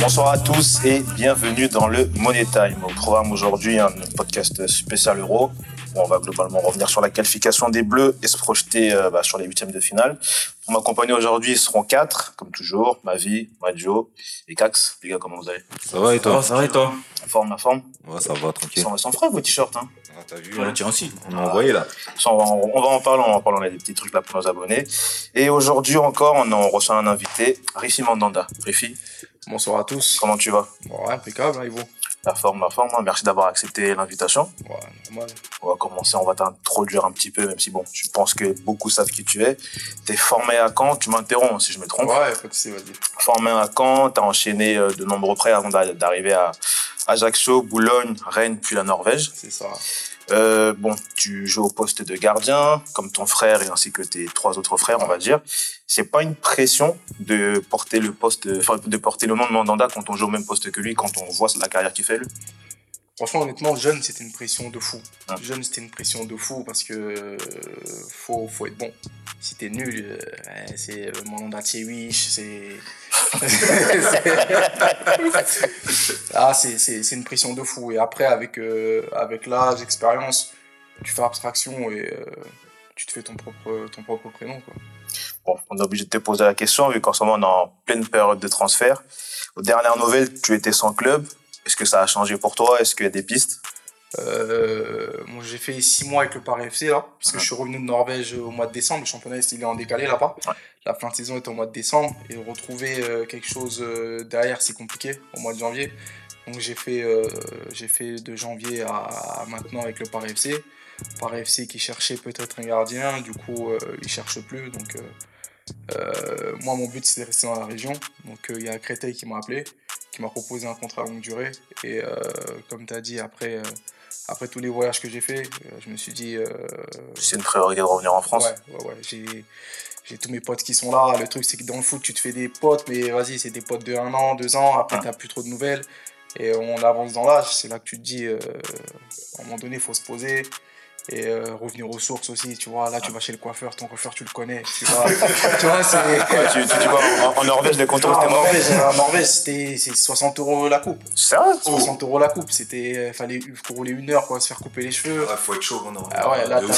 Bonsoir à tous et bienvenue dans le Money Time. Au programme aujourd'hui, un podcast spécial Euro. On va globalement revenir sur la qualification des Bleus et se projeter euh, bah, sur les huitièmes de finale. Pour m'accompagner aujourd'hui, ils seront quatre, comme toujours. Mavi, Madio et Cax. Les gars, comment vous allez? Ça va et toi? Ça va et toi? La forme, la forme Ouais, ça va, tranquille. Ils sont frais vos t-shirts. Hein. Ah, t'as vu On le tient aussi. On a envoyé là. Ça, on, va, on va en parler, on va en parler. On a des petits trucs là pour nos abonnés. Et aujourd'hui encore, on, on reçoit un invité, Rifi Mandanda. Rifi, Bonsoir à tous. comment tu vas? Ouais, impeccable, hein, Ivo. La forme, la forme. hein. Merci d'avoir accepté l'invitation. Ouais, normal. On va commencer, on va t'introduire un petit peu, même si bon, je pense que beaucoup savent qui tu es. T'es formé à Caen, tu m'interromps si je me trompe. Ouais, faut que c'est, vas-y. Formé à Caen, t'as enchaîné euh, de nombreux prêts avant d'a- d'arriver à Ajaccio, Boulogne, Rennes, puis la Norvège. C'est ça. Euh, bon, tu joues au poste de gardien, comme ton frère et ainsi que tes trois autres frères, on va dire. C'est pas une pression de porter le poste, de, porter le nom de Mandanda quand on joue au même poste que lui, quand on voit la carrière qu'il fait lui? Franchement, honnêtement, jeune, c'était une pression de fou. Ah. Jeune, c'était une pression de fou parce que euh, faut, faut être bon. Si t'es nul, euh, c'est euh, mon nom d'Atiewish, c'est. c'est- ah, c'est une pression de fou. Et après, avec, euh, avec l'âge, l'expérience, tu fais abstraction et euh, tu te fais ton propre, ton propre prénom. Quoi. Bon, on est obligé de te poser la question, vu qu'en ce moment, on est en pleine période de transfert. Aux dernières nouvelles, tu étais sans club. Est-ce que ça a changé pour toi? Est-ce qu'il y a des pistes? Euh, j'ai fait six mois avec le Paris FC là, parce que je suis revenu de Norvège au mois de décembre. Le championnat est- il est en décalé là-bas. Ouais. La fin de saison est au mois de décembre et retrouver euh, quelque chose euh, derrière, c'est compliqué au mois de janvier. Donc j'ai fait, euh, j'ai fait de janvier à, à maintenant avec le Paris FC. Paris FC qui cherchait peut-être un gardien, du coup euh, il cherche plus. Donc euh, moi mon but c'était de rester dans la région. Donc euh, il y a Créteil qui m'a appelé, qui m'a proposé un contrat à longue durée. Et euh, comme tu as dit après. après tous les voyages que j'ai fait, je me suis dit. C'est une priorité de revenir en France Ouais, ouais, ouais. J'ai, j'ai tous mes potes qui sont là. Le truc, c'est que dans le foot, tu te fais des potes, mais vas-y, c'est des potes de un an, deux ans. Après, Ouais. t'as plus trop de nouvelles. Et on avance dans l'âge. C'est là que tu te dis, à un moment donné, il faut se poser. Et euh, revenir aux sources aussi, tu vois. Là, tu vas chez le coiffeur, ton coiffeur, tu le connais. Tu vois, tu vois c'est. Ouais, tu, tu dis quoi En, en Norvège, les contrôles, en c'était mort Norvège, en Norvège, c'était c'est 60 euros la coupe. Sérieux 60 euros la coupe. C'était, euh, fallait rouler une heure, quoi, se faire couper les cheveux. Ouais, faut être chaud maintenant. Ah ouais, là,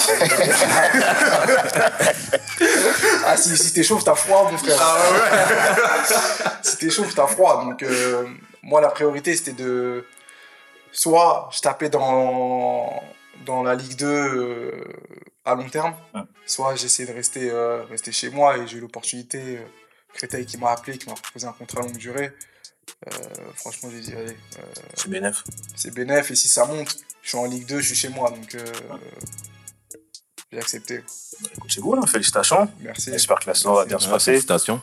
ah, si, si t'es chauffe, t'as froid, mon frère. si t'es chauffe, t'as froid. Donc, euh, moi, la priorité, c'était de. Soit je tapais dans, dans la Ligue 2 euh, à long terme, Ouais. soit j'essayais de rester, euh, rester chez moi et j'ai eu l'opportunité. Euh, Créteil qui m'a appelé, qui m'a proposé un contrat longue durée. Euh, franchement, j'ai dit, allez, euh, C'est bénéf. c'est bénéf et si ça monte, je suis en Ligue 2, je suis chez moi. Donc, euh, j'ai accepté. Écoute, C'est cool, hein, félicitations. Merci. J'espère que la saison va bien se passer. Félicitations.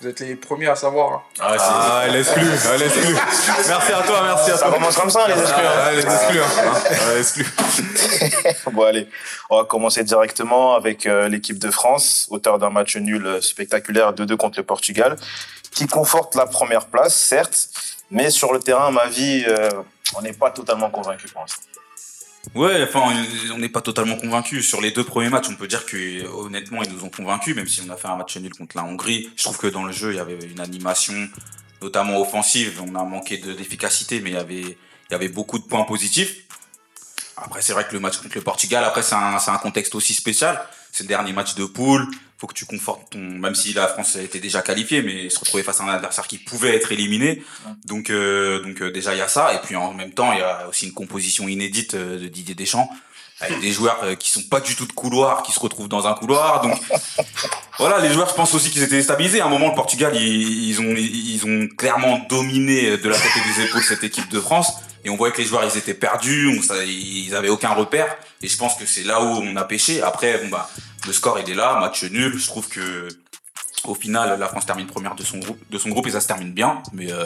Vous êtes les premiers à savoir. hein. Ah, l'exclu, ah, l'exclu. Merci à toi, merci à Ça toi. commence comme ça, les exclus. hein. Ah, les exclus, hein. Ah, les exclus. Bon, allez, on va commencer directement avec euh, l'équipe de France, auteur d'un match nul euh, spectaculaire 2-2 contre le Portugal, qui conforte la première place, certes, mais sur le terrain, ma vie, euh, on n'est pas totalement convaincu pour l'instant. Ouais, enfin, on- n'est pas totalement convaincus. Sur les deux premiers matchs, on peut dire que honnêtement, ils nous ont convaincus, même si on a fait un match nul contre la Hongrie. Je trouve que dans le jeu, il y avait une animation, notamment offensive. On a manqué de- d'efficacité, mais il y avait, il y avait beaucoup de points positifs. Après, c'est vrai que le match contre le Portugal, après, c'est un, un contexte aussi spécial. C'est le dernier match de poule. Faut que tu confortes ton, même si la France était déjà qualifiée, mais se retrouver face à un adversaire qui pouvait être éliminé. Donc, euh, donc euh, déjà il y a ça, et puis en même temps il y a aussi une composition inédite euh, de Didier Deschamps avec des joueurs qui sont pas du tout de couloir, qui se retrouvent dans un couloir. Donc voilà, les joueurs, je pense aussi qu'ils étaient déstabilisés. À un moment, le Portugal, ils, ils ont ils ont clairement dominé de la tête et des épaules cette équipe de France. Et on voyait que les joueurs, ils étaient perdus, on, ils avaient aucun repère. Et je pense que c'est là où on a pêché. Après, bon bah, le score il est là, match nul. Je trouve que au final, la France termine première de son groupe, de son groupe et ça se termine bien. Mais euh,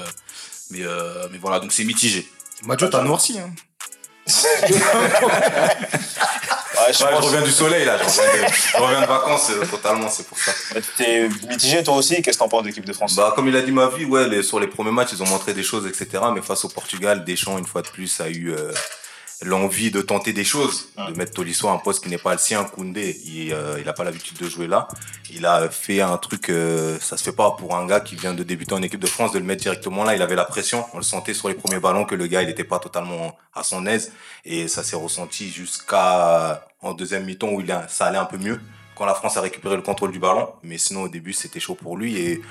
mais euh, mais voilà, donc c'est mitigé. Majo, t'as noirci. Hein. Ouais, je Ouais, je pense- reviens du soleil là, je reviens de, vacances euh, totalement, c'est pour ça. T'es mitigé toi aussi, qu'est-ce que t'en penses de l'équipe de France? Bah, comme il a dit ma vie, ouais, les- sur les premiers matchs, ils ont montré des choses, etc. Mais face au Portugal, Deschamps, une fois de plus, a eu euh, l'envie de tenter des choses, de mettre Tolisso à un poste qui n'est pas le sien, Koundé. Il, euh, il a pas l'habitude de jouer là. Il a fait un truc, euh, ça se fait pas pour un gars qui vient de débuter en équipe de France, de le mettre directement là. Il avait la pression. On le sentait sur les premiers ballons que le gars, il n'était pas totalement à son aise. Et ça s'est ressenti jusqu'à en deuxième mi-temps où il a, ça allait un peu mieux quand la France a récupéré le contrôle du ballon. Mais sinon, au début, c'était chaud pour lui. Et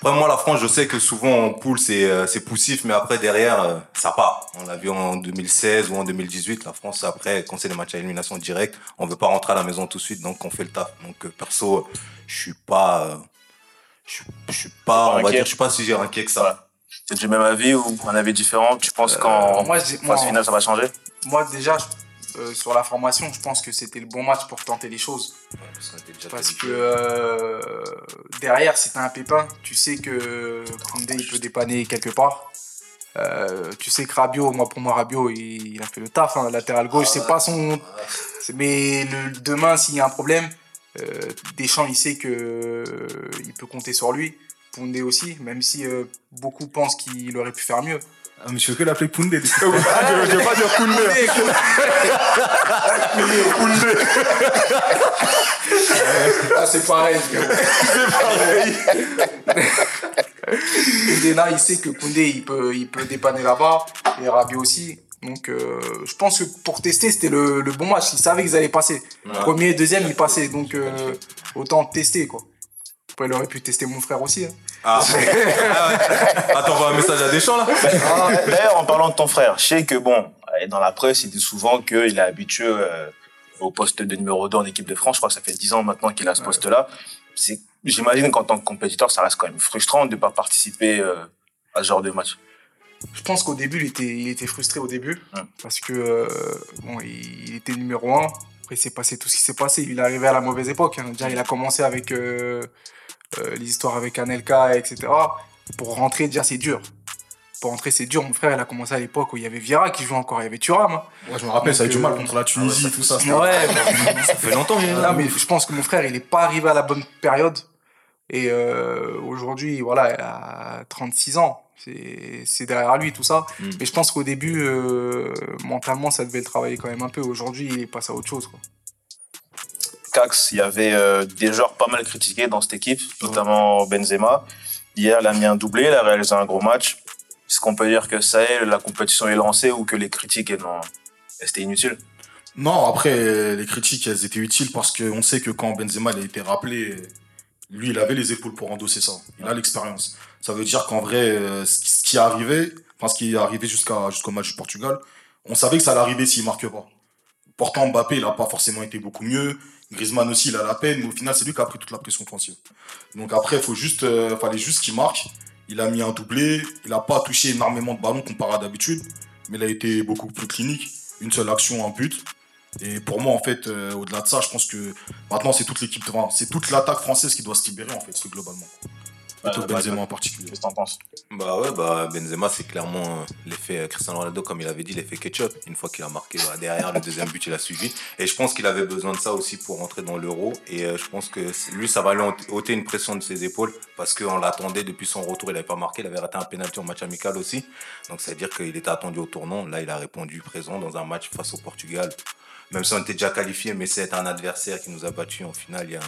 après, moi, la France, je sais que souvent en poule, c'est euh, c'est poussif, mais après, derrière, euh, ça part. On l'a vu en 2016 ou en 2018. La France, après, quand c'est des matchs à élimination directe, on veut pas rentrer à la maison tout de suite, donc on fait le taf. Donc, euh, perso, je suis pas. euh, je suis- je suis pas, on va inquiet. dire, je suis pas si inquiet que ça. T'as du même avis ou un avis différent? Tu penses qu'en moi, moi, phase finale, ça va changer? Moi, déjà, je- euh, sur la formation, je pense que c'était le bon match pour tenter les choses. Parce déjà que euh, derrière, si t'as un pépin, tu sais que Koundé, il peut dépanner quelque part. Euh, tu sais que Rabiot, moi pour moi Rabiot, il, il a fait le taf, hein, latéral gauche, c'est pas son. c'est- Mais le, demain, s'il y a un problème, Deschamps, il sait que il peut compter sur lui. Koundé aussi, même si beaucoup pensent qu'il aurait pu faire mieux. Ah, mais je fais que l'appeler Koundé. je, je vais pas dire Koundé. Ah, c'est pareil. Koundé, là, il sait que Koundé, il peut, il peut dépanner là-bas, et Rabiot aussi. Donc, euh, je pense que pour tester, c'était le, le bon match. Ils savaient qu'ils allaient passer. Premier et deuxième, ils passaient. Donc, euh, autant tester, quoi. Après, il aurait pu tester mon frère aussi. hein. Ah, ah ouais. Attends, on voit un message à Deschamps là D'ailleurs, en parlant de ton frère, je sais que bon, dans la presse, il dit souvent qu'il est habitué euh, au poste de numéro 2 en équipe de France. Je crois que ça fait 10 ans maintenant qu'il a ce poste-là. C'est- J'imagine qu'en tant que compétiteur, ça reste quand même frustrant de ne pas participer euh, à ce genre de match. Je pense qu'au début, il était, il était frustré au début. Hum. Parce que, euh, bon, il, il était numéro 1. Après, il s'est passé tout ce qui s'est passé. Il est arrivé à la mauvaise époque. hein. Déjà, il a commencé avec euh, euh, les histoires avec Anelka, etc. Pour rentrer, déjà, c'est dur. Pour rentrer, c'est dur. Mon frère, il a commencé à l'époque où il y avait Vira qui jouait encore. Il y avait Thuram. hein. Ouais, je me rappelle, ça a eu du mal contre la Tunisie, tout ça. Ouais, Ça fait longtemps, Non, là. mais je pense que mon frère, il n'est pas arrivé à la bonne période. Et euh, aujourd'hui, voilà, il a 36 ans. C'est derrière lui, tout ça. Mm. Mais je pense qu'au début, euh, mentalement, ça devait le travailler quand même un peu. Aujourd'hui, il est passé à autre chose. Quoi. Cax, il y avait euh, des joueurs pas mal critiqués dans cette équipe, notamment Benzema. Hier, il a mis un doublé, il a réalisé un gros match. Est-ce qu'on peut dire que ça y est, la compétition est lancée ou que les critiques, elles n'ont- c'était inutile Non, après, les critiques, elles étaient utiles parce qu'on sait que quand Benzema a été rappelé, lui, il avait les épaules pour endosser ça. Il a l'expérience. Ça veut dire qu'en vrai, euh, ce qui- ce qui est arrivé, enfin, ce qui est arrivé jusqu'à, jusqu'au match du Portugal, on savait que ça allait arriver s'il marque pas. Pourtant, Mbappé, il n'a pas forcément été beaucoup mieux. Griezmann aussi, il a la peine, mais au final, c'est lui qui a pris toute la pression offensive. Donc après, il faut juste, euh, fallait juste qu'il marque. Il a mis un doublé, il n'a pas touché énormément de ballons comparé à d'habitude, mais il a été beaucoup plus clinique. Une seule action, un but. Et pour moi, en fait, euh, au-delà de ça, je pense que maintenant, c'est toute l'équipe, c'est toute l'attaque française qui doit se libérer, en fait, globalement. Plutôt bah, Benzema en particulier. Qu'est-ce que t'en penses? Bah ouais, bah Benzema, c'est clairement euh, l'effet euh, Cristiano Ronaldo, comme il avait dit, l'effet ketchup. Une fois qu'il a marqué bah, derrière, le deuxième but, il a suivi. Et je pense qu'il avait besoin de ça aussi pour rentrer dans l'euro. Et euh, je pense que lui, ça va lui ôter- une pression de ses épaules parce qu'on l'attendait depuis son retour. Il n'avait pas marqué, il avait raté un penalty en match amical aussi. Donc ça veut dire qu'il était attendu au tournant. Là, il a répondu présent dans un match face au Portugal. Même si on était déjà qualifié, mais c'est un adversaire qui nous a battus en finale il y a,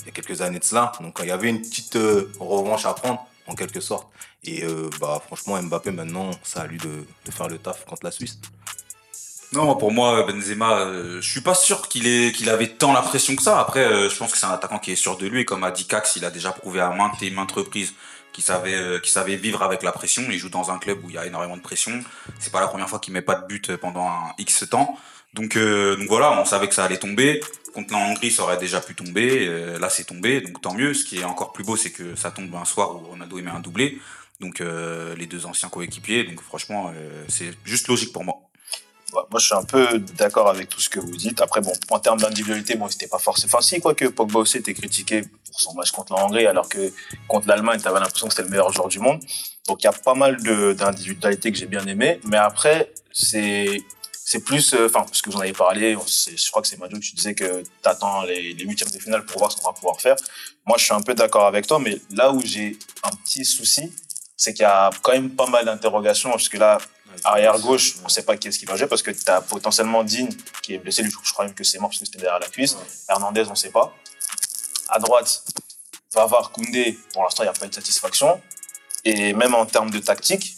il y a quelques années de cela. Donc il y avait une petite euh, revanche à prendre en quelque sorte. Et euh, bah, franchement, Mbappé, maintenant, ça a lui de, faire le taf contre la Suisse. Non, pour moi, Benzema, euh, je suis pas sûr qu'il ait, qu'il avait tant la pression que ça. Après, euh, je pense que c'est un attaquant qui est sûr de lui. Et comme a dit Cax, il a déjà prouvé à maintes et maintes reprises qu'il savait, savait vivre avec la pression. Il joue dans un club où il y a énormément de pression. C'est pas la première fois qu'il met pas de but pendant un X temps. Donc, euh, donc voilà, on savait que ça allait tomber. Contre la Hongrie, ça aurait déjà pu tomber. Euh, là, c'est tombé, donc tant mieux. Ce qui est encore plus beau, c'est que ça tombe un soir où Ronaldo met un doublé. Donc euh, les deux anciens coéquipiers. Donc franchement, euh, c'est juste logique pour moi. Moi, je suis un peu d'accord avec tout ce que vous dites. Après, bon, en termes d'individualité, bon, c'était pas forcément. Enfin, si, quoi que Pogba aussi était critiqué pour son match contre la Hongrie, alors que contre l'Allemagne, tu avais l'impression que c'était le meilleur joueur du monde. Donc, il y a pas mal d'individualités que j'ai bien aimées. Mais après, c'est c'est plus, euh, enfin, parce que vous en avez parlé, je crois que c'est Madu, tu disais que tu attends les, les huitièmes de finale pour voir ce qu'on va pouvoir faire. Moi, je suis un peu d'accord avec toi, mais là où j'ai un petit souci, c'est qu'il y a quand même pas mal d'interrogations, parce que là, arrière gauche, on sait pas qui est-ce qui va jouer, parce que tu as potentiellement Dean qui est blessé, je crois même que c'est mort parce que c'était derrière la cuisse. Hernandez, on sait pas. À droite, va avoir Koundé, pour l'instant, il n'y a pas eu de satisfaction. Et même en termes de tactique,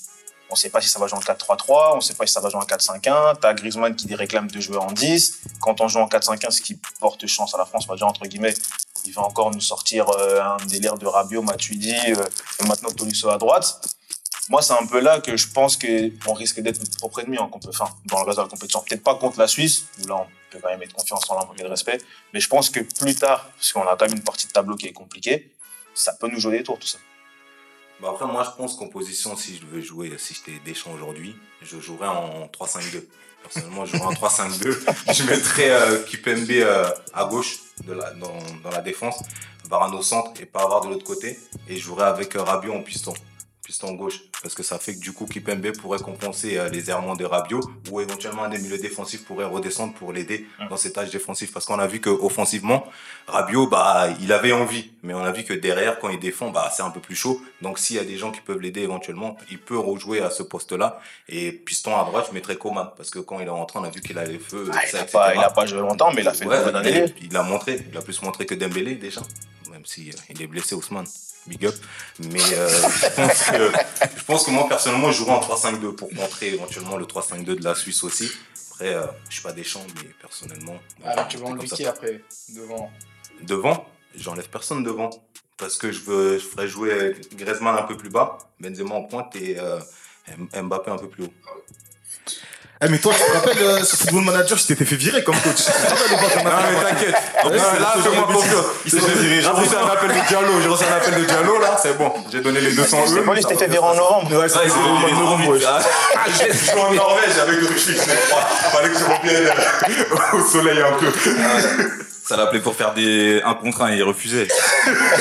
on ne sait pas si ça va jouer en 4-3-3, on ne sait pas si ça va jouer en 4-5-1. Tu as Griezmann qui réclame de jouer en 10. Quand on joue en 4-5-1, ce qui porte chance à la France, on va dire entre guillemets, il va encore nous sortir euh, un délire de Rabiot, Matuidi, euh, et maintenant Tolisso à droite. Moi, c'est un peu là que je pense qu'on risque d'être notre propre ennemi en dans le reste de la compétition. Peut-être pas contre la Suisse, où là, on peut quand même être confiant sans manquer de respect. Mais je pense que plus tard, parce qu'on a quand même une partie de tableau qui est compliquée, ça peut nous jouer des tours, tout ça. Bah après, moi, je pense qu'en position, si je devais jouer, si j'étais Deschamps aujourd'hui, je jouerais en 3-5-2. Personnellement, je jouerais en 3-5-2. je mettrais euh, Kipembe euh, à gauche dans, dans la défense, Varane au centre et Pavard de l'autre côté. Et je jouerais avec euh, Rabiot en piston. Piston gauche. Parce que ça fait que du coup, Kipembe pourrait compenser euh, les errements de Rabiot ou éventuellement un des milieux défensifs pourrait redescendre pour l'aider dans ses tâches défensives. Parce qu'on a vu qu'offensivement, Rabiot, bah, il avait envie. Mais on a vu que derrière, quand il défend, bah, c'est un peu plus chaud. Donc, s'il y a des gens qui peuvent l'aider éventuellement, il peut rejouer à ce poste-là. Et piston à droite, je mettrais Coman. Parce que quand il est rentré, on a vu qu'il a les feux. Ah, il n'a pas, il a pas joué longtemps, mais il a fait Ouais, une bonne il, année. il a montré. Il a plus montré que Dembélé, déjà. Même si euh, il est blessé, Ousmane. Big up. Mais euh, je, pense que, je pense que moi, personnellement, je jouerais en 3-5-2 pour montrer éventuellement le 3-5-2 de la Suisse aussi. Après, euh, je suis pas champs, mais personnellement. Alors, tu vas enlever qui après Devant. Devant, j'enlève personne devant. Parce que je, veux, je ferais jouer Griezmann un peu plus bas, Benzema en pointe et euh, Mbappé un peu plus haut. Eh, mais toi, tu te rappelles, euh, ce football manager, je t'étais fait virer comme coach. Tu te rappelles ou pas qu'on a Non, fait mais t'inquiète. Ouais, c'est- là, c'est fais-moi de confiance. Il s'est fait virer. J'ai reçu un appel de Diallo. J'ai reçu un appel de Diallo, là. C'est bon. J'ai donné les 200 C'est euros. pas lui, c'était fait virer en novembre. Ouais, novembre, ouais. Ah, j'ai joué en Norvège avec le Ruffy, Fallait que je revienne euh, au soleil un peu. Ça l'appelait pour faire des un contre un et il refusait.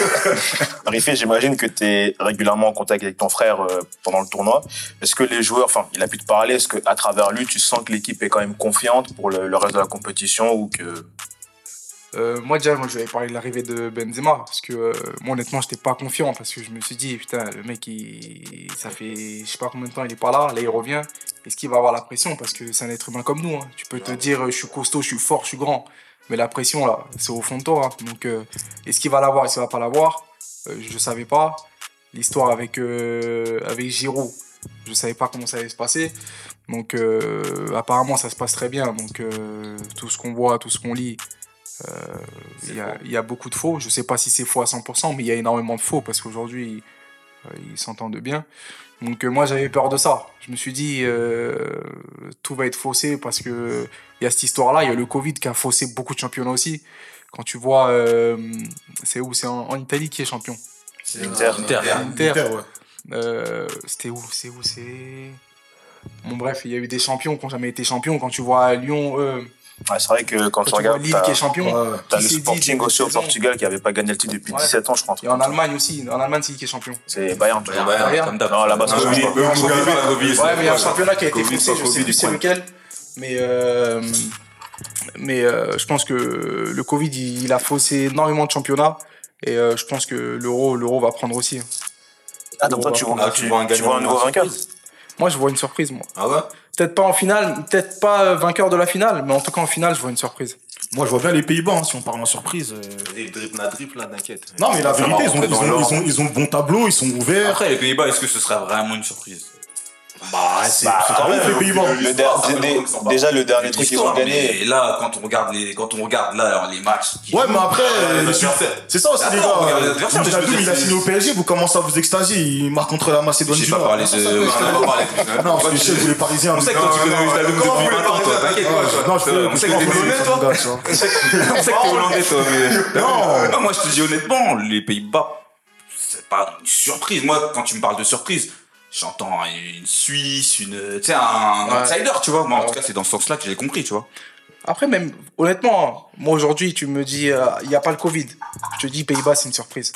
Riffé, j'imagine que tu es régulièrement en contact avec ton frère euh, pendant le tournoi. Est-ce que les joueurs, enfin, il a pu te parler, est-ce qu'à travers lui, tu sens que l'équipe est quand même confiante pour le, le reste de la compétition ou que. Euh, moi déjà, moi, je vais parler de l'arrivée de Benzema parce que euh, moi honnêtement, j'étais pas confiant parce que je me suis dit putain, le mec, il, ça fait je sais pas combien de temps il est pas là, là il revient. Est-ce qu'il va avoir la pression? Parce que c'est un être humain comme nous. hein. Tu peux te dire, euh, je suis costaud, je suis fort, je suis grand, mais la pression là, c'est au fond de toi. hein. Donc, euh, est-ce qu'il va l'avoir, est-ce qu'il va pas l'avoir? Euh, Je savais pas. L'histoire avec euh, avec Giroud, je savais pas comment ça allait se passer. Donc euh, apparemment ça se passe très bien. Donc tout ce qu'on voit, tout ce qu'on lit, il y, y a beaucoup de faux. Je sais pas si c'est faux à 100%, mais il y a énormément de faux parce qu'aujourd'hui ils s'entendent bien. Donc euh, moi j'avais peur de ça. Je me suis dit euh, tout va être faussé parce que il y a cette histoire-là. Il y a le Covid qui a faussé beaucoup de championnats aussi. Quand tu vois, euh, c'est où? C'est en, en Italie qui est champion. Inter. Inter. Inter. Inter, ouais. Euh, C'était où? C'est où? C'est. Bon, bref, il y a eu des champions qui n'ont jamais été champions. Quand tu vois Lyon, eux, Ouais, c'est vrai que quand quand tu regardes, Lille t'as qui est champion, t'as qui le Sporting aussi au. Portugal qui avait pas gagné le titre depuis Ouais. 17 ans, je crois. Et en. Allemagne aussi. En Allemagne, c'est qui qui est champion? C'est Bayern. Bayern, Bayern, Bayern. comme. Non, là-bas, c'est Covid. Covid, Ouais, mais il y a un championnat qui a été pas je sais plus c'est lequel. Mais, euh, mais euh, je pense que le Covid, il, il a faussé énormément de championnats. Et euh, je pense que l'euro, l'euro va prendre aussi. Ah, donc toi, tu vois, Ah, tu vois un nouveau vainqueur? Moi, je vois une surprise, moi. Ah ouais? Peut-être pas en finale, peut-être pas euh, vainqueur de la finale, mais en tout cas en finale, je vois une surprise. Moi, je vois bien les Pays-Bas, hein, si on parle en surprise. euh. Vas-y, drip, na drip, là, t'inquiète. Non, mais la vérité, ils ont, ils, ont, ils, ont, ils ont de bons tableaux, ils sont ouverts. Après, les Pays-Bas, est-ce que ce serait vraiment une surprise? Bah, c'est Bah, c'est pas ouf, les Pays-Bas. Déjà, le dernier truc qu'ils ont gagné. mais là, quand on regarde les, quand on regarde là alors, les matchs. Ouais, mais après, les adversaires. C'est ça aussi, les gars. il a signé au PSG, vous commencez à vous extasier. Il marque contre la Macédoine J'ai pas parlé Non, de. Non, parce que je les Parisiens. On sait que toi, tu connais Moustadoum depuis Comment 20 vous ans, toi, t'inquiète pas. Non, je sait que t'es polonais, toi. On sait que t'es hollandais, toi. Non. Non, moi, je te dis honnêtement, les Pays-Bas, c'est pas une surprise. Moi, quand tu me parles de surprise, j'entends une Suisse, une. Tu sais, un Ouais. outsider, tu vois. Moi, en Ouais. tout cas, c'est dans ce sens-là que j'ai compris, tu vois. Après, même, honnêtement, moi aujourd'hui, tu me dis, euh, il n'y a pas le Covid. Je te dis, Pays-Bas, c'est une surprise.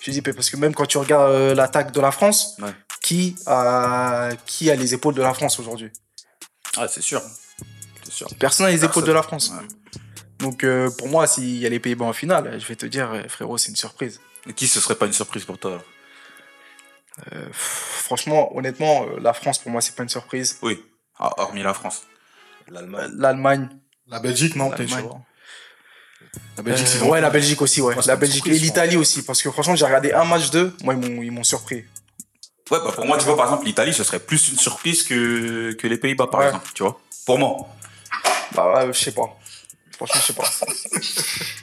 Je te dis, parce que même quand tu regardes euh, l'attaque de la France, Ouais. qui, a, qui a les épaules de la France aujourd'hui? Ah, c'est sûr. sûr. Personne n'a les épaules de la France. Donc euh, pour moi, s'il y a les Pays-Bas en finale, je vais te dire, frérot, c'est une surprise. Et Qui ce serait pas une surprise pour toi Euh, franchement, honnêtement, euh, la France, pour moi, c'est pas une surprise. Oui, Ah, hormis la France. L'Allemagne. L'Allemagne, La Belgique, non, peut-être. La Belgique, c'est Euh, ouais, la Belgique aussi, ouais. La Belgique et l'Italie aussi, parce que franchement, j'ai regardé un match d'eux, moi, ils m'ont, ils m'ont surpris. Ouais, bah pour moi, tu vois, par exemple, l'Italie, ce serait plus une surprise que, que les Pays-Bas, par Ouais. exemple, tu vois. Pour moi. Bah, ouais, je sais pas. Franchement, je sais pas.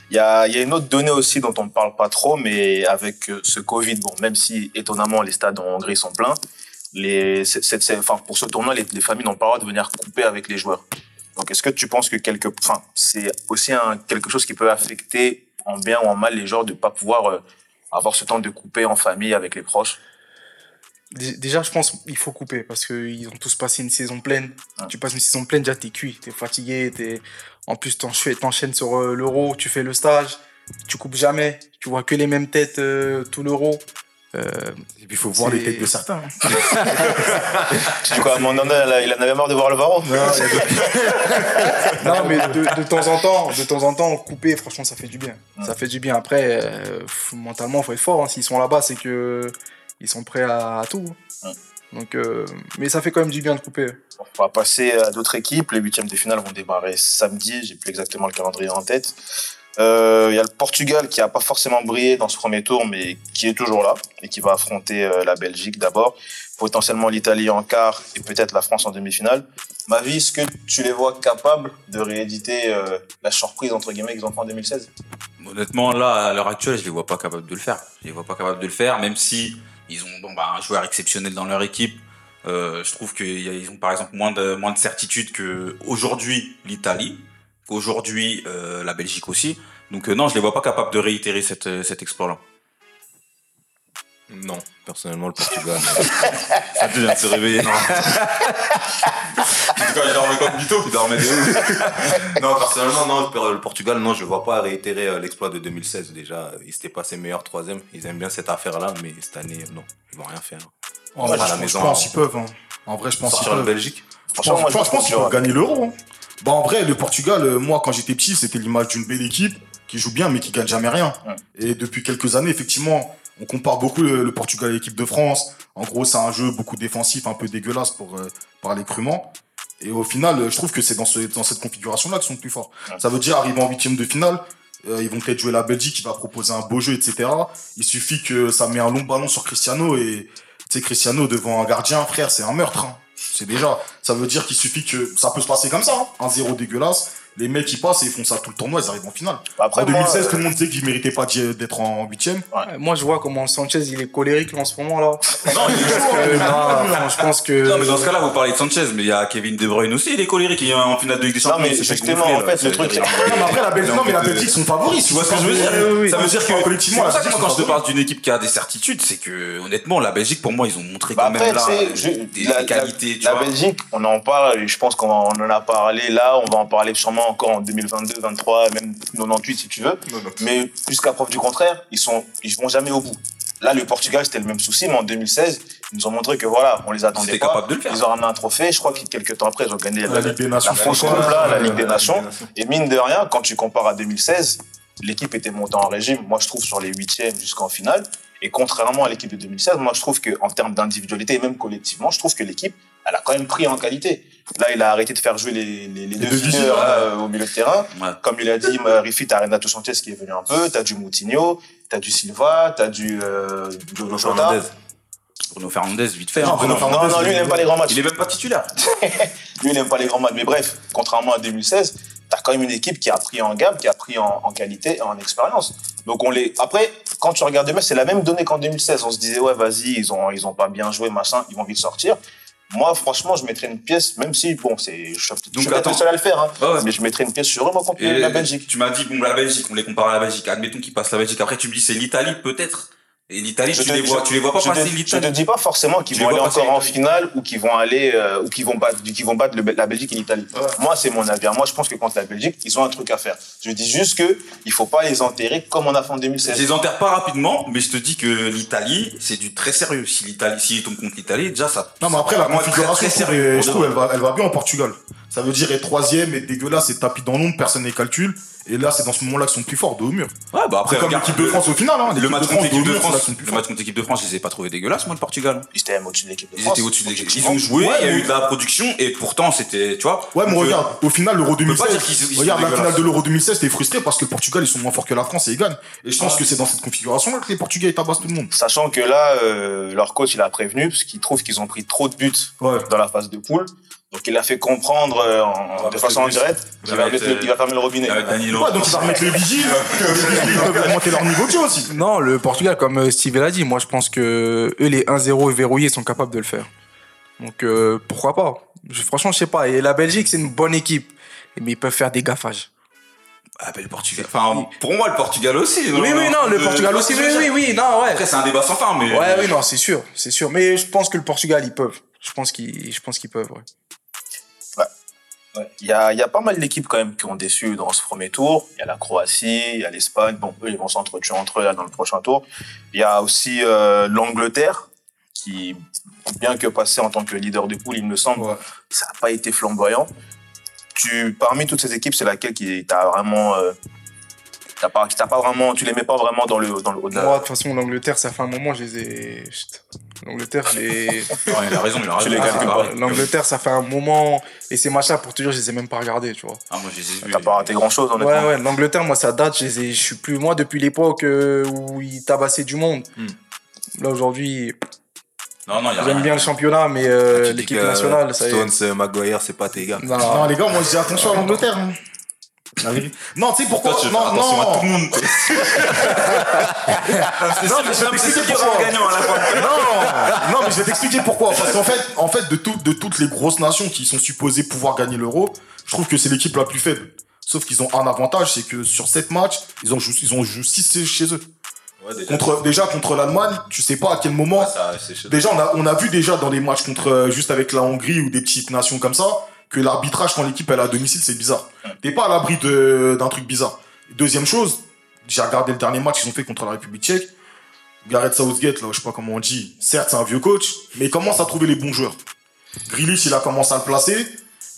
Il y a, une autre donnée aussi dont on ne parle pas trop, mais avec euh, ce Covid, bon, même si étonnamment les stades en Hongrie sont pleins, les, c'est- enfin, pour ce tournoi, les, les familles n'ont pas le droit de venir couper avec les joueurs. Donc, est-ce que tu penses que quelque, enfin, c'est aussi quelque chose qui peut affecter en bien ou en mal les joueurs de ne pas pouvoir euh, avoir ce temps de couper en famille avec les proches? Déjà, je pense qu'il faut couper parce qu'ils ont tous passé une saison pleine. Ouais. Tu passes une saison pleine, déjà, t'es cuit, t'es fatigué, t'es... en plus, t'encha- t'enchaînes sur euh, l'euro, tu fais le stage, tu coupes jamais, tu vois que les mêmes têtes euh, tout l'euro. Euh, Et puis, il faut voir les têtes de certains. hein. Tu quoi, Mandanda, il en avait marre de voir le Varro non, mais de, de temps en temps, de temps en temps, couper, franchement, ça fait du bien. Ouais. Ça fait du bien. Après, euh, mentalement, faut être fort. hein. S'ils sont là-bas, c'est que ils sont prêts à, à tout. Ouais. Donc, euh, mais ça fait quand même du bien de couper. On va passer à d'autres équipes. Les huitièmes de finale vont démarrer samedi. J'ai plus exactement le calendrier en tête. Euh, Il y a le Portugal qui a pas forcément brillé dans ce premier tour, mais qui est toujours là et qui va affronter euh, la Belgique d'abord, potentiellement l'Italie en quart et peut-être la France en demi-finale. Ma vie, est-ce que tu les vois capables de rééditer euh, la surprise entre guillemets qu'ils ont fait en 2016 Honnêtement, là, à l'heure actuelle, je les vois pas capables de le faire. Je les vois pas capables de le faire, même si ils ont bah, un joueur exceptionnel dans leur équipe. Euh, je trouve qu'ils ont par exemple moins de, moins de certitude que aujourd'hui l'Italie, qu'aujourd'hui euh, la Belgique aussi. Donc euh, non, je les vois pas capables de réitérer cette, euh, cet exploit-là. Non, personnellement, le Portugal. Ça vient de se réveiller. Non. Quand il dormait comme Vito, il dormait de ouf. non, personnellement, non, le Portugal, non, je vois pas réitérer euh, l'exploit de 2016. Déjà, ils s'étaient passés meilleurs troisième. Ils aiment bien cette affaire-là, mais cette année, non, ils vont rien faire. En vrai, je, pense- maison, je pense qu'ils peuvent. hein. En vrai, je pense qu'ils la peuvent. Belgique. Je Franchement, pense, moi, je pense- je pense qu'ils peuvent gagner l'euro. hein. Bah, en vrai, le Portugal, euh, moi, quand j'étais petit, c'était l'image d'une belle équipe qui joue bien, mais qui gagne jamais rien. Ouais. Et depuis quelques années, effectivement, on compare beaucoup le, le Portugal à l'équipe de France. En gros, c'est un jeu beaucoup défensif, un peu dégueulasse pour euh, parler crûment. Et au final, je trouve que c'est dans, ce, dans cette configuration-là qu'ils sont plus forts. Ça veut dire, arriver en huitième de finale, euh, ils vont peut-être jouer la Belgique qui va proposer un beau jeu, etc. Il suffit que ça met un long ballon sur Cristiano et tu sais, Cristiano devant un gardien, frère, c'est un meurtre. hein. C'est déjà, ça veut dire qu'il suffit que ça peut se passer comme ça, hein. un zéro dégueulasse. Les mecs, ils passent et ils font ça tout le tournoi, ils arrivent en finale. Après, en 2016, moi, tout le monde disait qu'ils méritaient pas d'être en huitième. Euh, Moi, je vois comment Sanchez, il est colérique en ce moment là. Non, il est Euh, non, enfin, je pense que. Non, mais dans ce cas-là, vous parlez de Sanchez, mais il y a Kevin De Bruyne aussi, il est colérique, il est en finale de Ligue des Champions. mais s'est fait justement, en là. fait, le C'est- truc, Non, mais après, la Belgique, non, mais la Belgique sont favoris. Tu vois ce que je veux dire Oui, oui, oui. Ça veut dire que collectivement, quand je te parle d'une équipe qui a des certitudes, c'est que honnêtement, la Belgique, pour moi, ils ont montré Bah quand même là je- des, qualités. la. Belgique, on en parle, je pense qu'on en- on en a parlé là, on va en parler sûrement encore en 2022, 23, même 98 si tu veux. Mais jusqu'à preuve du contraire, ils sont, ils vont jamais au bout. Là, le Portugal, c'était le même souci, mais en 2016, ils nous ont montré que voilà, on les attendait pas. capable de le faire. Ils ont ramené un trophée. Je crois que quelques temps après, ils ont gagné La Ligue des Nations, la coupe, là, la Ligue des Nations. Et mine de rien, quand tu compares à 2016, l'équipe était montée en régime, moi je trouve, sur les huitièmes jusqu'en finale. Et contrairement à l'équipe de 2016, moi je trouve qu'en termes d'individualité et même collectivement, je trouve que l'équipe, elle a quand même pris en qualité. Là, il a arrêté de faire jouer les, les, les deux viseurs euh, au milieu de terrain. Ouais. Comme il a dit, euh, Rifi, t'as Renato Sanchez qui est venu un peu, t'as du Moutinho, t'as du Silva, t'as du euh, Jota. Fernandez. Bruno Fernandez, vite fait. Non, hein. Bruno Non, non, lui, il n'aime pas les grands matchs. Il est même pas titulaire. Lui, il n'aime pas les grands matchs. Mais bref, contrairement à 2016, t'as quand même une équipe qui a pris en gamme, qui a pris en, en qualité et en expérience. Donc on les. Après, quand tu regardes demain, c'est la même donnée qu'en 2016. On se disait ouais, vas-y, ils ont ils ont pas bien joué, machin, ils vont vite sortir. Moi, franchement, je mettrais une pièce, même si bon, c'est je suis peut-être le seul à le faire, hein, ouais. mais je mettrais une pièce sur eux moi, contre la Belgique. Tu m'as dit, bon, la Belgique, on les compare à la Belgique. Admettons qu'ils passent la Belgique. Après, tu me dis, c'est l'Italie, peut-être. Et l'Italie, Je tu les vois, je- tu les vois pas je passer te, je dis pas forcément qu'ils vont aller encore en finale ou qu'ils vont aller euh, ou qu'ils vont battre qu'ils vont battre le- la Belgique et l'Italie. Moi, c'est mon avis. Moi, je pense que contre la Belgique, ils ont un truc à faire. Je dis juste que il faut pas les enterrer comme on a fait en Je 2016. les enterre pas rapidement, mais je te dis que l'Italie, c'est du très sérieux. Si l'Italie, s'ils tombent contre l'Italie, déjà, ça. Non, mais après, la très, configuration, très je trouve, sérieux. je trouve, elle va, elle va bien au Portugal. Ça veut dire être troisième, être dégueulasse, et tapis dans l'ombre, personne n'est calcul. Et là, c'est dans ce moment-là qu'ils sont plus forts, de haut mur. Ouais, bah après, C'est comme l'équipe de France au final. Hein. Le L'équipe match de contre France, l'équipe de c'est France, qu'ils sont plus le match contre l'équipe de France, je les ai pas trouvés dégueulasses, moi, le Portugal. Ils étaient même au-dessus de l'équipe de Ils France. étaient au-dessus de l'équipe. Ils ont joué, Ouais, il y a eu de la production, et pourtant, c'était, tu vois. Ouais, mais euh, regarde, au final, l'Euro peut pas 2016, dire qu'ils- ils sont regarde la finale de l'Euro 2016, t'es frustré parce que le Portugal, ils sont moins forts que la France et ils gagnent. Et je pense que c'est dans cette configuration-là que les Portugais, ils tabassent tout le monde. Sachant que là, euh, leur coach, il a prévenu parce qu'il trouve qu'ils ont pris trop de buts Ouais. dans la phase de poule. Donc il a fait comprendre euh, en- de façon Ça qu'il va mettre euh, il va fermer le robinet. Danilo. Ouais, donc il va remettre le vigile. les vigiles, ils peuvent augmenter leur niveau de jeu aussi. Non, le Portugal, comme euh, Steve l'a dit, moi je pense que eux, les 1-0 verrouillés sont capables de le faire. Donc euh, pourquoi pas? Je- Franchement, je sais pas. Et la Belgique, c'est une bonne équipe. Mais ils peuvent faire des gaffages. Ah, ben, le Portugal. Enfin, pour moi, le Portugal aussi. Oui, oui, non, le Euh, Portugal aussi. Oui, oui, oui, non, ouais. Après, c'est un débat sans fin, mais. Ouais, oui, non, c'est sûr, c'est sûr. Mais je pense que le Portugal, ils peuvent. Je pense qu'ils, je pense qu'ils peuvent, ouais. Ouais. Il y a, il y a pas mal d'équipes quand même qui ont déçu dans ce premier tour. Il y a la Croatie, il y a l'Espagne. Bon, eux, ils vont s'entretuer entre eux là dans le prochain tour. Il y a aussi euh, l'Angleterre qui, bien que passé en tant que leader de poule, il me semble, Ouais. ça n'a pas été flamboyant. Tu, parmi toutes ces équipes, c'est laquelle qui t'a vraiment, euh, t'as pas, qui t'a pas vraiment, tu les mets pas vraiment dans le, dans le haut de la- Moi, de toute façon, l'Angleterre, ça fait un moment, je les ai. Chut. L'Angleterre, je il a raison, il a raison. les Ah. L'Angleterre, ça fait un moment. Et ces matchs-là, pour te dire, je les ai même pas regardés, tu vois. Ah, moi, je les ai vus. T'as pas raté grand chose, honnêtement. Ouais, ouais, l'Angleterre, moi, ça date. Je, les ai- je suis plus. Moi, depuis l'époque euh, où ils tabassaient du monde. Hmm. Là, aujourd'hui, Non, non, il y a j'aime bien le championnat, mais euh, l'équipe que, nationale, ça y est. Stones, euh, Maguire, c'est pas tes gars. Non, Non, les gars, moi, je dis attention à l'Angleterre. hein. La vérité. Non, tu sais pourquoi? Toi, tu Non, attention à tout non. le monde. Non, mais je vais t'expliquer pourquoi. gagnant à la fin. Non, non, mais je vais t'expliquer pourquoi. Parce qu'en fait, en fait de, tout- de toutes les grosses nations qui sont supposées pouvoir gagner l'euro, je trouve que c'est l'équipe la plus faible. Sauf qu'ils ont un avantage, c'est que sur 7 matchs, ils ont joué, ils ont joué 6 chez eux. Ouais, déjà, Contre, déjà contre l'Allemagne, tu sais pas à quel moment. ça. Déjà, on a, on a vu déjà dans les matchs contre euh, juste avec la Hongrie ou des petites nations comme ça que l'arbitrage quand l'équipe elle est à domicile c'est bizarre. T'es pas à l'abri d'un truc bizarre. Deuxième chose, j'ai regardé le dernier match qu'ils ont fait contre la République Tchèque. Gareth Southgate là, je sais pas comment on dit. Certes c'est un vieux coach, mais il commence à trouver les bons joueurs. Grealish il a commencé à le placer.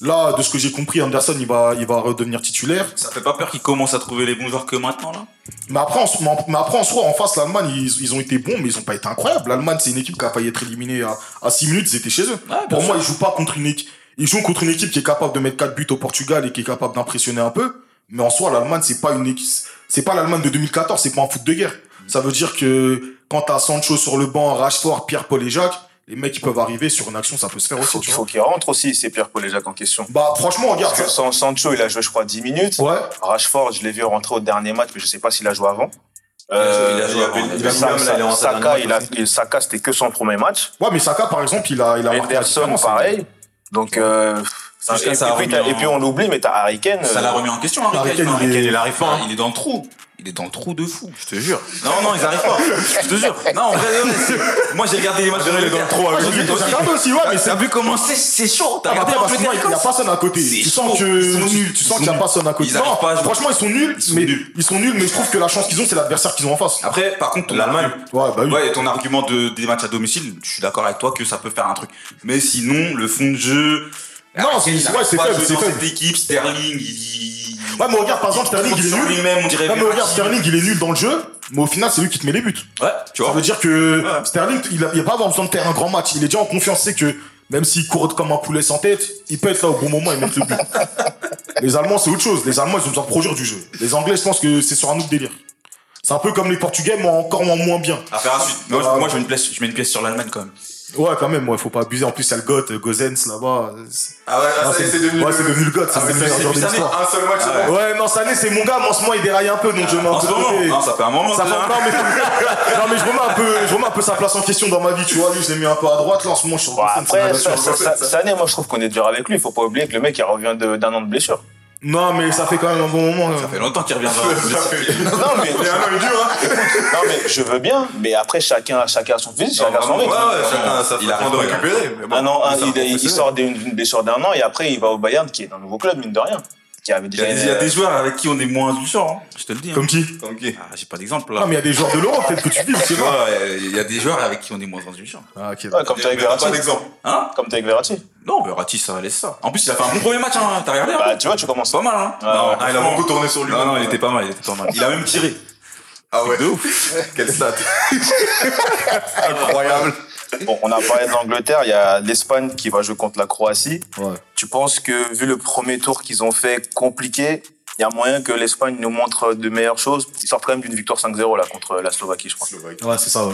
Là, de ce que j'ai compris, Anderson il va, il va redevenir titulaire. Ça fait pas peur qu'ils commencent à trouver les bons joueurs que maintenant, là? Mais après, en, mais après, en soi, en face, l'Allemagne, ils, ils ont été bons, mais ils ont pas été incroyables. L'Allemagne, c'est une équipe qui a failli être éliminée à, à 6 minutes, ils étaient chez eux. Pour sûr. moi, ils jouent pas contre une équipe. Ils jouent contre une équipe qui est capable de mettre 4 buts au Portugal et qui est capable d'impressionner un peu. Mais en soi, l'Allemagne, c'est pas une équipe. C'est pas l'Allemagne de 2014, c'est pas un foot de guerre. Ça veut dire que quand t'as Sancho sur le banc, Rashford, Pierre, Paul et Jacques, les mecs, ils peuvent arriver sur une action, ça peut se faire aussi. faut, tu il vois. faut qu'il rentre aussi, c'est Pierre Paul et Jacques en question. Bah, franchement, regarde. Parce que San- Sancho, il a joué, je crois, 10 minutes. Ouais. Rashford, je l'ai vu rentrer au dernier match, mais je sais pas s'il a joué avant. joué- il a joué Saka, Saka, c'était que son premier match. Ouais, mais Saka, par exemple, il a, il a marqué Ederson, différence. pareil. Donc, euh, Ça, et, ça a et puis, remis t'as- en- et puis on l'oublie, mais t'as Harry Kane. Ça l'a euh, remis en question, Harry Harry Kane. Il est- Kane, il arrive pas. Il est dans le trou. Il est dans le trou de fou, je te jure. Non, non, ils arrivent pas. Je te jure. Non, en vrai, moi j'ai regardé les matchs de il est dans le trou, j'ai aussi. Ouais, mais c'est T'as vu comment c'est c'est chaud. T'as regardé parce que moi, l'Angleterre il n'y a personne à côté. Tu sens que. Tu sens qu'il n'y a personne à côté. Non, franchement, ils sont nuls. mais ils sont nuls, mais je trouve que la chance qu'ils ont, c'est l'adversaire qu'ils ont en face. Après, par contre, ton L'Allemagne. Ouais, bah oui. Ouais, et ton argument de, des matchs à domicile, je suis d'accord avec toi que ça peut faire un truc. Mais sinon, le fond de jeu. Non, Harry c'est- ouais, c'est faible, c'est faible. cette équipe, Sterling, il. Ouais, mais regarde, par exemple, Sterling, il est sur nul. lui-même, on dirait. Non, mais regarde. Sterling, il est nul dans le jeu, mais au final, c'est lui qui te met les buts. Ouais, tu Ça vois. veut dire que Sterling, il a, il a pas besoin de faire un grand match. Il est déjà en confiance, c'est que même s'il court comme un poulet sans tête, il peut être là au bon moment et mettre le but. les Allemands, c'est autre chose. Les Allemands, ils ont besoin de produire du jeu. Les Anglais, je pense que c'est sur un autre délire. C'est un peu comme les Portugais, mais encore en moins bien. À suite. Moi, Ah, moi je, mets une pièce, je mets une pièce sur l'Allemagne quand même. Ouais, quand même, ouais, faut pas abuser. En plus, il y a le GOT, Gozens là-bas. Ah ouais, Ah, c'est ouais, c'est devenu le GOT, c'est Ah, devenu le c'est- c'est l'histoire. Un seul match, Ah bon. Ouais, non, cette année, c'est mon gars, mais en ce moment, il déraille un peu, donc je mets un En peu ce de moment, côté. non, ça fait un moment. Ça fait, non, mais, non, mais je remets un peu, je remets un peu sa place en question dans ma vie, tu vois. Lui, je l'ai mis un peu à droite, là, en ce moment, je suis en c'est après, ma ça- nation. ça- ça- cette année, moi, je trouve qu'on est dur avec lui. Il faut pas oublier que le mec, il revient de- d'un an de blessure. Non, mais ça fait quand même un bon moment. Ça fait longtemps qu'il revient dans Non, mais, non, mais je veux bien, mais après, chacun, chacun a son physique, chacun a son Ouais, rythme. ouais, chacun a sa Il arrive de pas, il récupérer. mais bon, Un an, un- un il, il professionnel. sort d'une d'une blessure d'un an et après, il va au Bayern, qui est un nouveau club, mine de rien. Qui avait Il y, a déjà. des, il y a des joueurs avec qui on est moins indulgent, hein, je te le dis. hein. Comme qui? Comme qui? Ah, j'ai pas d'exemple là. Non, mais il y a des joueurs de l'Euro, peut-être que tu vis, vois, euh, il y a des joueurs avec qui on est moins indulgent. Ah, ok. Ouais, comme t'es avec Verratti. Pas d'exemple. Hein? Comme t'es avec Verratti. Non, Verratti, ça laisse ça. En plus, il a fait un bon premier match, hein. t'as regardé hein Bah, tu vois, tu commences. Pas mal, hein Ouais, Non, ouais. Ah, il a beaucoup tourné sur lui. Non, non, il était pas mal, il était pas mal. Il a même tiré. Ah ouais. De ouf. Quel stat. Incroyable. Bon, on a parlé de l'Angleterre, il y a l'Espagne qui va jouer contre la Croatie. Ouais. Tu penses que, vu le premier tour qu'ils ont fait compliqué, il y a moyen que l'Espagne nous montre de meilleures choses? Ils sortent quand même d'une victoire 5-0 là contre la Slovaquie, je crois. Ouais, c'est ça, ouais.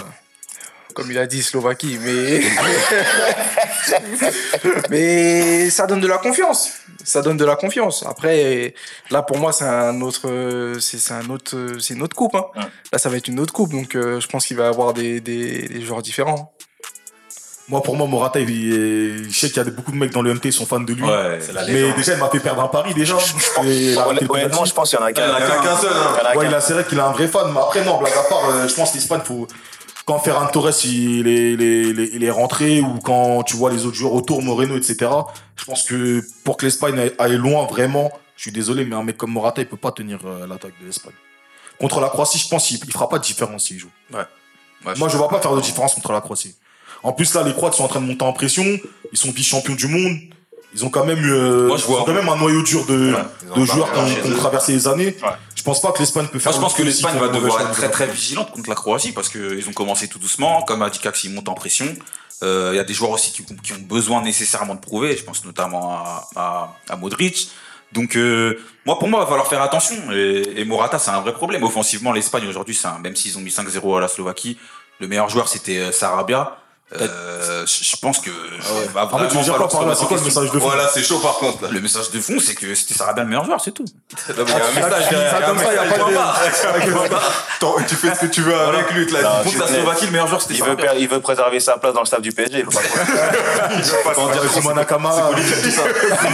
Comme il a dit, Slovaquie, mais. mais ça donne de la confiance. Ça donne de la confiance. Après, là, pour moi, c'est un autre. C'est c'est un autre. C'est une autre coupe. hein. Ouais. Là, ça va être une autre coupe. Donc, euh, je pense qu'il va y avoir des, des, des joueurs différents. Moi, pour moi, Morata, il, il- je sais qu'il y a beaucoup de mecs dans le MT qui sont fans de lui. Ouais, C'est la Mais déjà, il m'a fait perdre un pari déjà. Et Honnêtement, je pense qu'il y en a qu'un. Il y en a qu'un seul, hein. Ouais, il a- c'est vrai qu'il a un vrai fan, mais après, non, blague à part, euh, je pense que l'Espagne, faut. Quand Ferran Torres il est, il, est, il est- il est rentré ou quand tu vois les autres joueurs autour, Moreno, etc., je pense que pour que l'Espagne aille- loin, vraiment, je suis désolé, mais un mec comme Morata, il peut pas tenir euh, l'attaque de l'Espagne. Contre la Croatie, je pense qu'il il fera pas de différence s'il joue. Ouais, Moi, je vois pas faire de différence contre la Croatie. En plus, là, les Croates sont en train de monter en pression. Ils sont vice-champions du monde. Ils ont quand même, eu, euh, Moi, je ils ont quand même un noyau dur de, de joueurs qui ont, traversé les années. Ouais. Je pense pas que l'Espagne peut faire. Moi, je pense que le l'Espagne va devoir être très très vigilante contre la Croatie parce qu'ils ont commencé tout doucement. Comme a dit Cax, ils montent en pression. Euh, Il y a des joueurs aussi qui, qui ont besoin nécessairement de prouver. Je pense notamment à, à, à Modric. Donc, euh, moi, pour moi, il va falloir faire attention. Et, et Morata, c'est un vrai problème. Offensivement, l'Espagne aujourd'hui, c'est un- même s'ils ont mis 5-0 à la Slovaquie, le meilleur joueur c'était euh, Sarabia. Euh, je je pense que va En fait, tu veux vraiment dire falloir quoi par là se C'est quoi le message de fond Voilà, c'est chaud par contre. là. Le message de fond, c'est que c'était Sarabia le meilleur joueur, c'est tout. Non, mais il y a un message ça derrière. comme ça, y a pas de- Attends, Tu fais ce que tu veux avec lui, la Slovaquie, le meilleur joueur c'était Il veut, Sarabia. il veut préserver sa place dans le staff du PSG. il pas.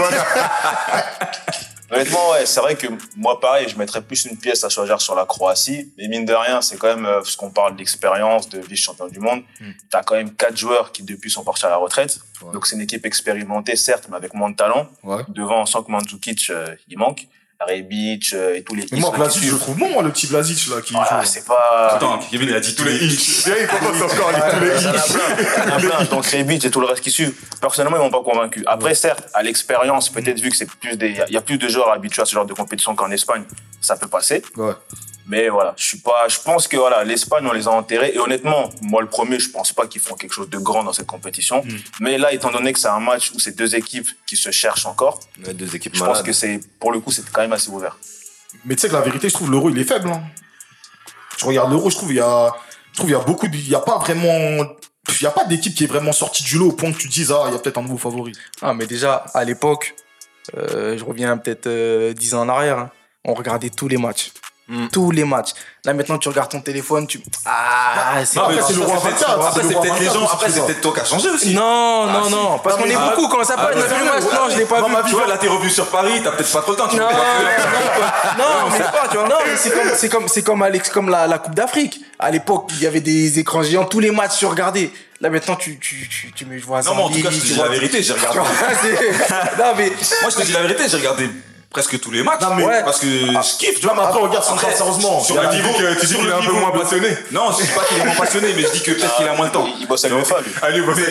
Honnêtement, ouais, c'est vrai que moi, pareil, je mettrais plus une pièce à choisir sur la Croatie. Mais mine de rien, c'est quand même, euh, parce qu'on parle d'expérience, de vice-champion du monde, Hmm. t'as quand même quatre joueurs qui, depuis, sont partis à la retraite. Ouais. Donc, c'est une équipe expérimentée, certes, mais avec moins de talent. Ouais. Devant, on sent que Mandzukic, euh, il manque. Rebic euh, et tous les Mais moi, Vlasic, je trouve bon, moi, le petit Vlasic, là, qui Voilà. Ah, c'est pas... Attends, Kevin il a dit tous les Viens, il commence encore avec tous les Il il plein. Donc Rebic et tout le reste qui suivent. Personnellement, ils m'ont pas convaincu. Après, certes, à l'expérience, peut-être vu que c'est plus des, il y a- il y a plus de joueurs habitués à ce genre de compétition qu'en Espagne, ça peut passer. Ouais. Mais voilà, je suis pas, je pense que voilà, l'Espagne, on les a enterrés. Et honnêtement, moi, le premier, je pense pas qu'ils feront quelque chose de grand dans cette compétition. Mm. Mais là, étant donné que c'est un match où c'est deux équipes qui se cherchent encore, Ouais, Deux équipes je pense que c'est, pour le coup, c'est quand même assez ouvert. Mais tu sais que la vérité, je trouve l'euro, il est faible. Hein. Je regarde l'euro, je trouve il y a, je trouve il y a beaucoup, de- il y a pas vraiment, il y a pas d'équipe qui est vraiment sortie du lot au point que tu dises ah, il y a peut-être un nouveau favori. Ah, mais déjà, à l'époque, euh, je reviens peut-être euh, 10 ans en arrière, hein, on regardait tous les matchs. Mm. Tous les matchs. Là, maintenant, tu regardes ton téléphone, tu. Ah, c'est pas- c'est le roi 24. Après, c'est peut-être les 24 gens. Après, c'est peut-être toi qui as changé aussi. Non, Ah, non, si. non, parce qu'on est ah, beaucoup. Quand ça ah, parle, le ouais, match Non, je l'ai pas vu. ma Tu vois, là, t'es revenu sur Paris, t'as peut-être pas trop le temps. Non, mais pas, tu vois. Non, mais c'est comme, c'est comme, c'est comme Alex, comme la, Coupe d'Afrique. À l'époque, il y avait des écrans géants, tous les matchs tu regardais. Là, maintenant, tu, tu, tu, tu me vois Non, mais en tout cas, je te dis la vérité, j'ai regardé. Non, mais. Moi, je te dis la vérité, j'ai regardé presque tous les matchs. Non, mais- Ouais. Parce que je kiffe, tu vois. mais après, regarde, Après, sérieusement. sur le niveau que tu dis qu'il est un peu moins passionné. Non, je dis pas qu'il est moins passionné, mais je dis que peut-être qu'il a moins de temps. Il bosse à l'UEFA, lui.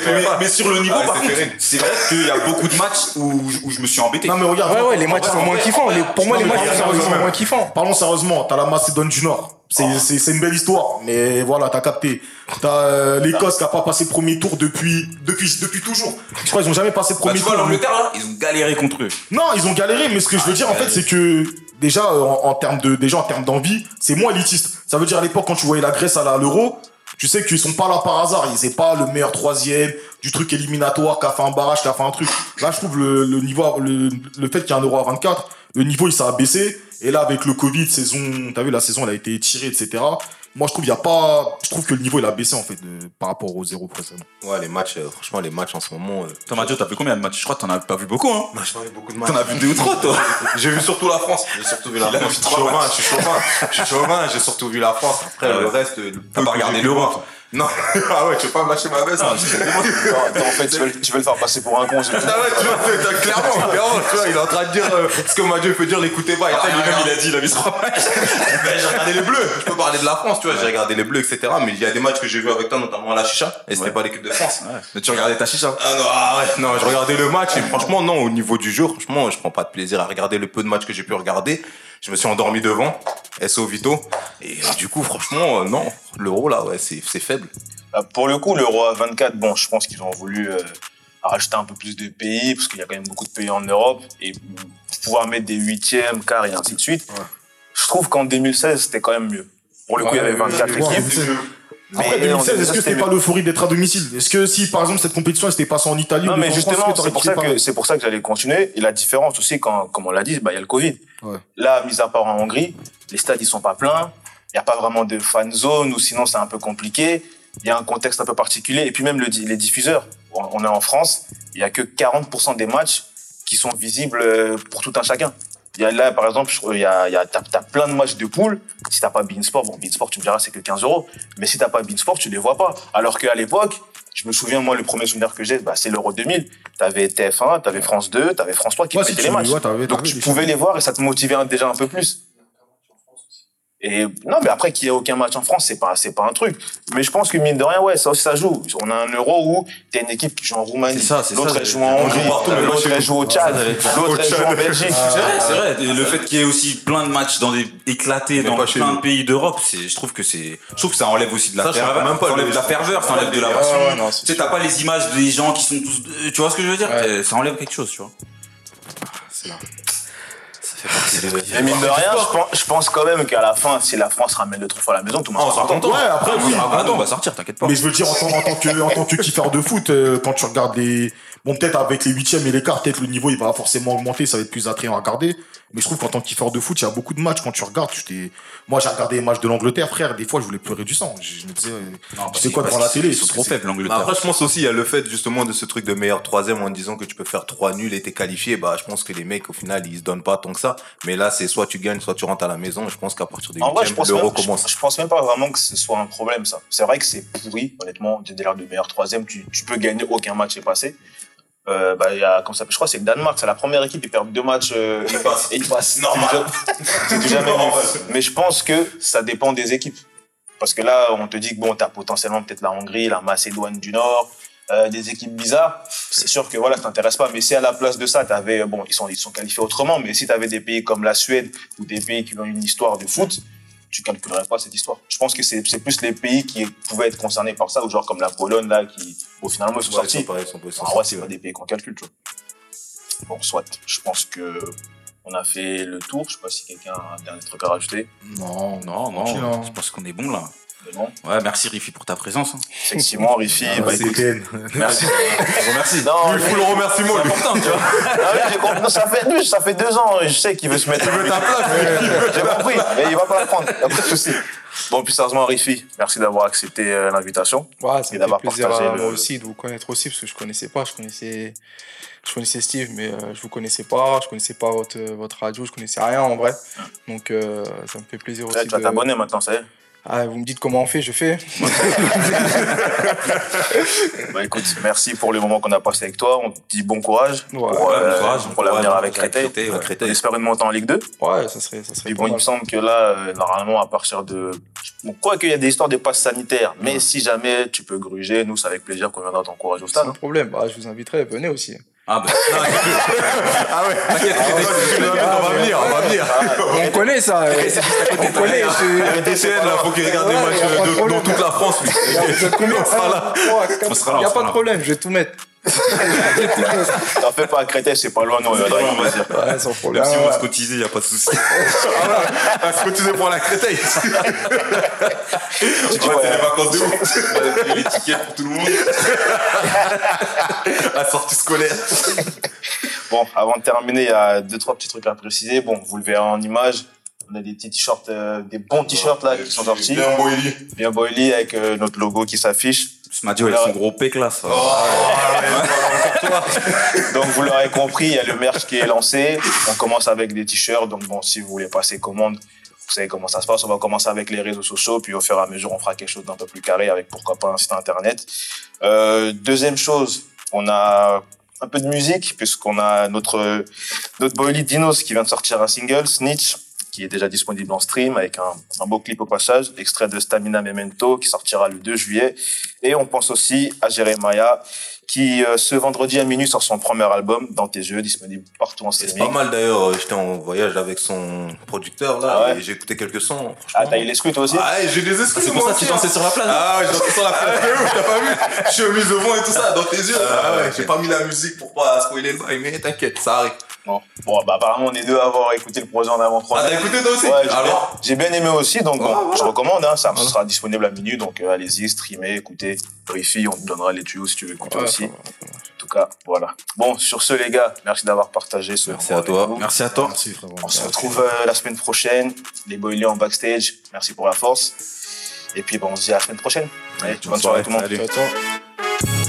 Mais, mais sur le niveau, Ouais, par c'est contre, c'est vrai qu'il y a beaucoup de matchs où, où je me suis embêté. Non, mais regarde. Ouais, ouais, les matchs sont moins kiffants. Pour moi, les matchs sont moins kiffants. Parlons sérieusement, t'as la Macédoine du Nord. C'est une belle histoire, mais voilà, t'as capté. T'as euh, l'Écosse qui a pas passé le premier tour depuis, depuis, depuis toujours. Je crois qu'ils ont jamais passé le Bah, premier tu vois, tour. l'Angleterre, là, ils ont galéré contre eux. Non, ils ont galéré, mais ce que je veux dire en fait, c'est que déjà euh, en, en termes de déjà en termes d'envie, c'est moins élitiste. Ça veut dire à l'époque quand tu voyais la Grèce à l'Euro, tu sais qu'ils sont pas là par hasard. Ils c'est pas le meilleur troisième du truc éliminatoire qui a fait un barrage, qui a fait un truc. Là, je trouve le, le niveau, le, le fait qu'il y ait un Euro à 24, le niveau il s'est abaissé. Et là, avec le Covid, saison, t'as vu la saison, elle a été étirée, etc. Moi, je trouve il y a pas, je trouve que le niveau il a baissé en fait de- par rapport au zéro précédent. Ouais, les matchs, euh, franchement, les matchs en ce moment. euh, Toi, Mathieu, t'as vu combien de matchs? Je crois que t'en as pas vu beaucoup, hein. Moi, je parle beaucoup de T'en as vu deux ou trois, toi. J'ai vu surtout la France. J'ai surtout vu la France. vu Je suis chauvin, matchs. je suis chauvin. Je suis chauvin, j'ai surtout vu la France. Après, ouais. le reste. peu T'as pas regardé j'ai Non, ah ouais, tu veux pas me lâcher ma veste hein. Non, en fait, tu veux, tu veux le faire passer pour un con. Ah ouais, tu vois, clairement, clairement, tu vois, il est en train de dire euh, ce que Mathieu peut dire, l'écoutez pas. Après, il lui-même, il a dit, il a mis trois matchs. Ben, j'ai regardé les bleus. Je peux parler de la France, tu vois. J'ai regardé les bleus, etc. Mais il y a des matchs que j'ai vus avec toi, notamment à la Chicha. Et c'était pas l'équipe de France. Mais tu regardais ta chicha. Ah non, ah ouais, non, je regardais le match et franchement, non, au niveau du jeu, franchement, je prends pas de plaisir à regarder le peu de matchs que j'ai pu regarder. Je me suis endormi devant, SO Vito. Et euh, du coup, franchement, euh, non, l'euro là, ouais, c'est c'est faible. Bah, Pour le coup, l'Euro à 24, bon, je pense qu'ils ont voulu euh, rajouter un peu plus de pays, parce qu'il y a quand même beaucoup de pays en Europe, et pouvoir mettre des huitièmes, quarts et ainsi de suite. Je trouve qu'en 2016, c'était quand même mieux. Pour le coup, il y avait 24 ouais, équipes. Après en 2016, est-ce que c'était pas l'euphorie d'être à domicile Est-ce que si par exemple cette compétition elle s'était passée en Italie Non, mais justement, c'est pour, ça que, c'est pour ça que j'allais continuer. Et la différence aussi, quand, comme on l'a dit, bah, il y a le Covid. Ouais. Là, mis à part en Hongrie, les stades, ils sont pas pleins. Il n'y a pas vraiment de fan zone ou sinon c'est un peu compliqué. Il y a un contexte un peu particulier. Et puis même le, les diffuseurs. On on est en France, il y a que 40% des matchs qui sont visibles euh, pour tout un chacun. Il y a là, par exemple, il y a, y a, t'as, plein de matchs de poule. Si t'as pas Beansport, bon, Beansport, tu me diras, c'est que 15 euros. Mais si t'as pas Beansport, tu les vois pas. Alors qu'à l'époque, je me souviens, moi, le premier souvenir que j'ai, bah, c'est l'Euro 2000. T'avais TF1, t'avais France 2, t'avais France 3 qui Ouais, mettaient si les matchs. Donc tu pouvais les voir et ça te motivait déjà un peu plus. Et non, mais après qu'il y ait aucun match en France, c'est pas, c'est pas un truc. Mais je pense que mine de rien, ouais, ça aussi ça joue. On a un euro où t'as une équipe qui joue en Roumanie, C'est ça, c'est l'autre ça, elle joue en. Hongrie, l'autre elle joue au Tchad, l'autre elle joue en Belgique. C'est vrai, c'est vrai. Et le fait qu'il y ait aussi plein de matchs dans des éclatés dans plein de pays d'Europe, c'est, je trouve que c'est, je trouve que ça enlève aussi de la ferveur. même pas, ça enlève de la ferveur, ça enlève de la passion. tu sais, t'as pas les images des gens qui sont tous, euh, tu vois ce que je veux dire? Ça enlève quelque chose, tu vois. C'est là. Partie de. Mais mine de rien, je pense, je pense quand même qu'à la fin, si la France ramène le trophée à la maison, tout le monde Oh, sera content. Ouais, après oui. Ah, bah, attends. on va sortir, t'inquiète pas. Mais je veux dire, en tant, en tant que, en tant que kiffeur de foot, euh, quand tu regardes les, bon, peut-être avec les huitièmes et les quarts, peut-être le niveau, il va forcément augmenter, ça va être plus attrayant à regarder. Mais je trouve qu'en tant que kiffeur de foot, il y a beaucoup de matchs, quand tu regardes, tu t'es, moi, j'ai regardé les matchs de l'Angleterre, frère, des fois, je voulais pleurer du sang. Je, me disais, euh, Non, tu sais quoi devant la télé? Ils sont trop c'est- faibles, l'Angleterre. après, je pense aussi, il y a le fait justement de ce truc de meilleur troisième en disant que tu peux faire trois nuls et t'es qualifié. Bah, je pense que les mecs, au final, ils se donnent pas tant que ça. Mais là, c'est soit tu gagnes, soit tu rentres à la maison. Je pense qu'à partir du En vrai, je huitième, pense, l'euro commence. je pense même pas vraiment que ce soit un problème, ça. C'est vrai que c'est pourri, honnêtement, du délire de meilleur troisième, tu, tu peux gagner, aucun match est passé. Euh, bah, il y a, comment ça je crois que c'est le Danemark, c'est la première équipe, ils perdent deux matchs, euh, et ils passent. Et ils passent. Normal. C'est du jamais vu. Mais je pense que ça dépend des équipes. Parce que là, on te dit que bon, t'as potentiellement peut-être la Hongrie, la Macédoine du Nord, euh, des équipes bizarres. C'est sûr que voilà, ça t'intéresse pas. Mais si à la place de ça, t'avais, euh, bon, ils sont, ils sont qualifiés autrement, mais si t'avais des pays comme la Suède ou des pays qui ont une histoire de foot, tu calculerais pas cette histoire. Je pense que c'est c'est plus les pays qui pouvaient être concernés par ça, ou genre comme la Pologne, là, qui, finalement, ils sont Ouais, sortis. sont vrai, sortis, c'est pas ouais. des pays qu'on calcule, tu vois. Bon, soit. Je pense que on a fait le tour. Je sais pas si quelqu'un a un dernier truc à rajouter. Non, Non, Tranquille, non, hein. je pense qu'on est bon là. Bon, Ouais, merci Riffy pour ta présence. hein. effectivement, Rifi, bah c'est écoute, PN. merci. Remercie. Non, Il faut le remerciement, lui. important, tu vois. Ah oui, j'ai compris. Non, ça fait, lui, ça fait deux ans, je sais qu'il veut se mettre. ta place. J'ai compris, mais il va pas la prendre. Y a pas de souci. Bon, plus sérieusement, Rifi, merci d'avoir accepté euh, l'invitation. Ouais, Et d'avoir plaisir partagé à le- moi aussi de vous connaître aussi parce que je connaissais pas, je connaissais, je connaissais Steve, mais euh, je vous connaissais pas, je connaissais pas votre, votre radio, je connaissais rien en vrai. Donc euh, ça me fait plaisir aussi. Ouais, tu vas de- t'abonner maintenant, ça y est. Ah, vous me dites comment on fait, je fais. Bah écoute, merci pour le moment qu'on a passé avec toi. On te dit bon courage Ouais, pour, ouais, euh, bon courage, pour bon l'avenir avec Créteil. Créteil, ouais. On espère une montée en Ligue 2. Ouais, ça serait, ça serait pas bon, il me semble que là, euh, normalement, à partir de. Bon, quoi qu'il y a des histoires de passes sanitaires, mais si jamais tu peux gruger, nous, c'est avec plaisir qu'on viendra t'encourager au stade. Sans hein. problème, bah, je vous inviterai, venez aussi. Ah bah, Ah ouais. T'inquiète, on va venir, on va venir. On connaît ça, on connaît. je- TCN, là, faut qu'il regarde des matchs dans toute la France, On sera là. On sera là, Il n'y on a pas de problème, je vais tout mettre. T'en fais pas à Créteil, c'est pas loin, nous, on viendra avec plaisir. Ouais, sans problème. Même si on va se cotiser, y a pas de souci. Ah, ce que tu sais pour la Créteil. Tu ouais, c'est les vacances de ouf. On va les tickets pour tout le monde. La sortie scolaire. Bon, avant de terminer, il y a deux, trois petits trucs à préciser. Bon, vous le verrez en image. On a des petits t-shirts, euh, des bons t-shirts là qui sont sortis. Bien boily. Bien boily avec euh, notre logo qui s'affiche. Ce Madio avec son gros pec là, ça. Donc vous l'aurez compris, il y a le merch qui est lancé. On commence avec des t-shirts. Donc bon, si vous voulez passer commande, Vous savez comment ça se passe. On va commencer avec les réseaux sociaux, puis au fur et à mesure, on fera quelque chose d'un peu plus carré avec pourquoi pas un site internet. Euh, deuxième chose, on a un peu de musique, puisqu'on a notre, notre boy Dinos qui vient de sortir un single, Snitch, qui est déjà disponible en stream avec un, un beau clip au passage, extrait de Stamina Memento qui sortira le 2 juillet. Et on pense aussi à Jeremiah qui euh, ce vendredi à minuit sort son premier album dans tes yeux, disponible partout en C'est streaming. pas mal d'ailleurs, euh, j'étais en voyage avec son producteur là, Ah ouais et j'ai écouté quelques sons. Ah, t'as eu les scouts toi aussi Ah, j'ai des excuses. C'est pour ça que tu dansais sur la plage. Ah ouais, j'ai dansé sur la plage. T'as pas vu Je suis mise au vent et tout ça, dans tes yeux. Ah ouais, j'ai pas mis la musique pour pas spoiler le bail, mais t'inquiète, ça arrive. Bon, bon bah, apparemment on est deux à avoir écouté le projet en avant 3 Ah, t'as écouté toi aussi Ouais, j'ai Alors bien- j'ai bien, aimé aussi, donc bon, voilà. je recommande, hein, ça sera disponible à minuit, donc euh, allez-y, streamez, écoutez, Briefy, on te donnera les tuyaux si tu veux écouter Ouais, aussi. ça va, En tout cas, voilà. Bon, sur ce les gars, merci d'avoir partagé ce Merci à toi. avec nous. Merci à toi. Merci. On se retrouve euh, la semaine prochaine, les boiliers en backstage, merci pour la force. Et puis bon, on se dit à la semaine prochaine. Allez, bonne soirée tout le monde. Salut.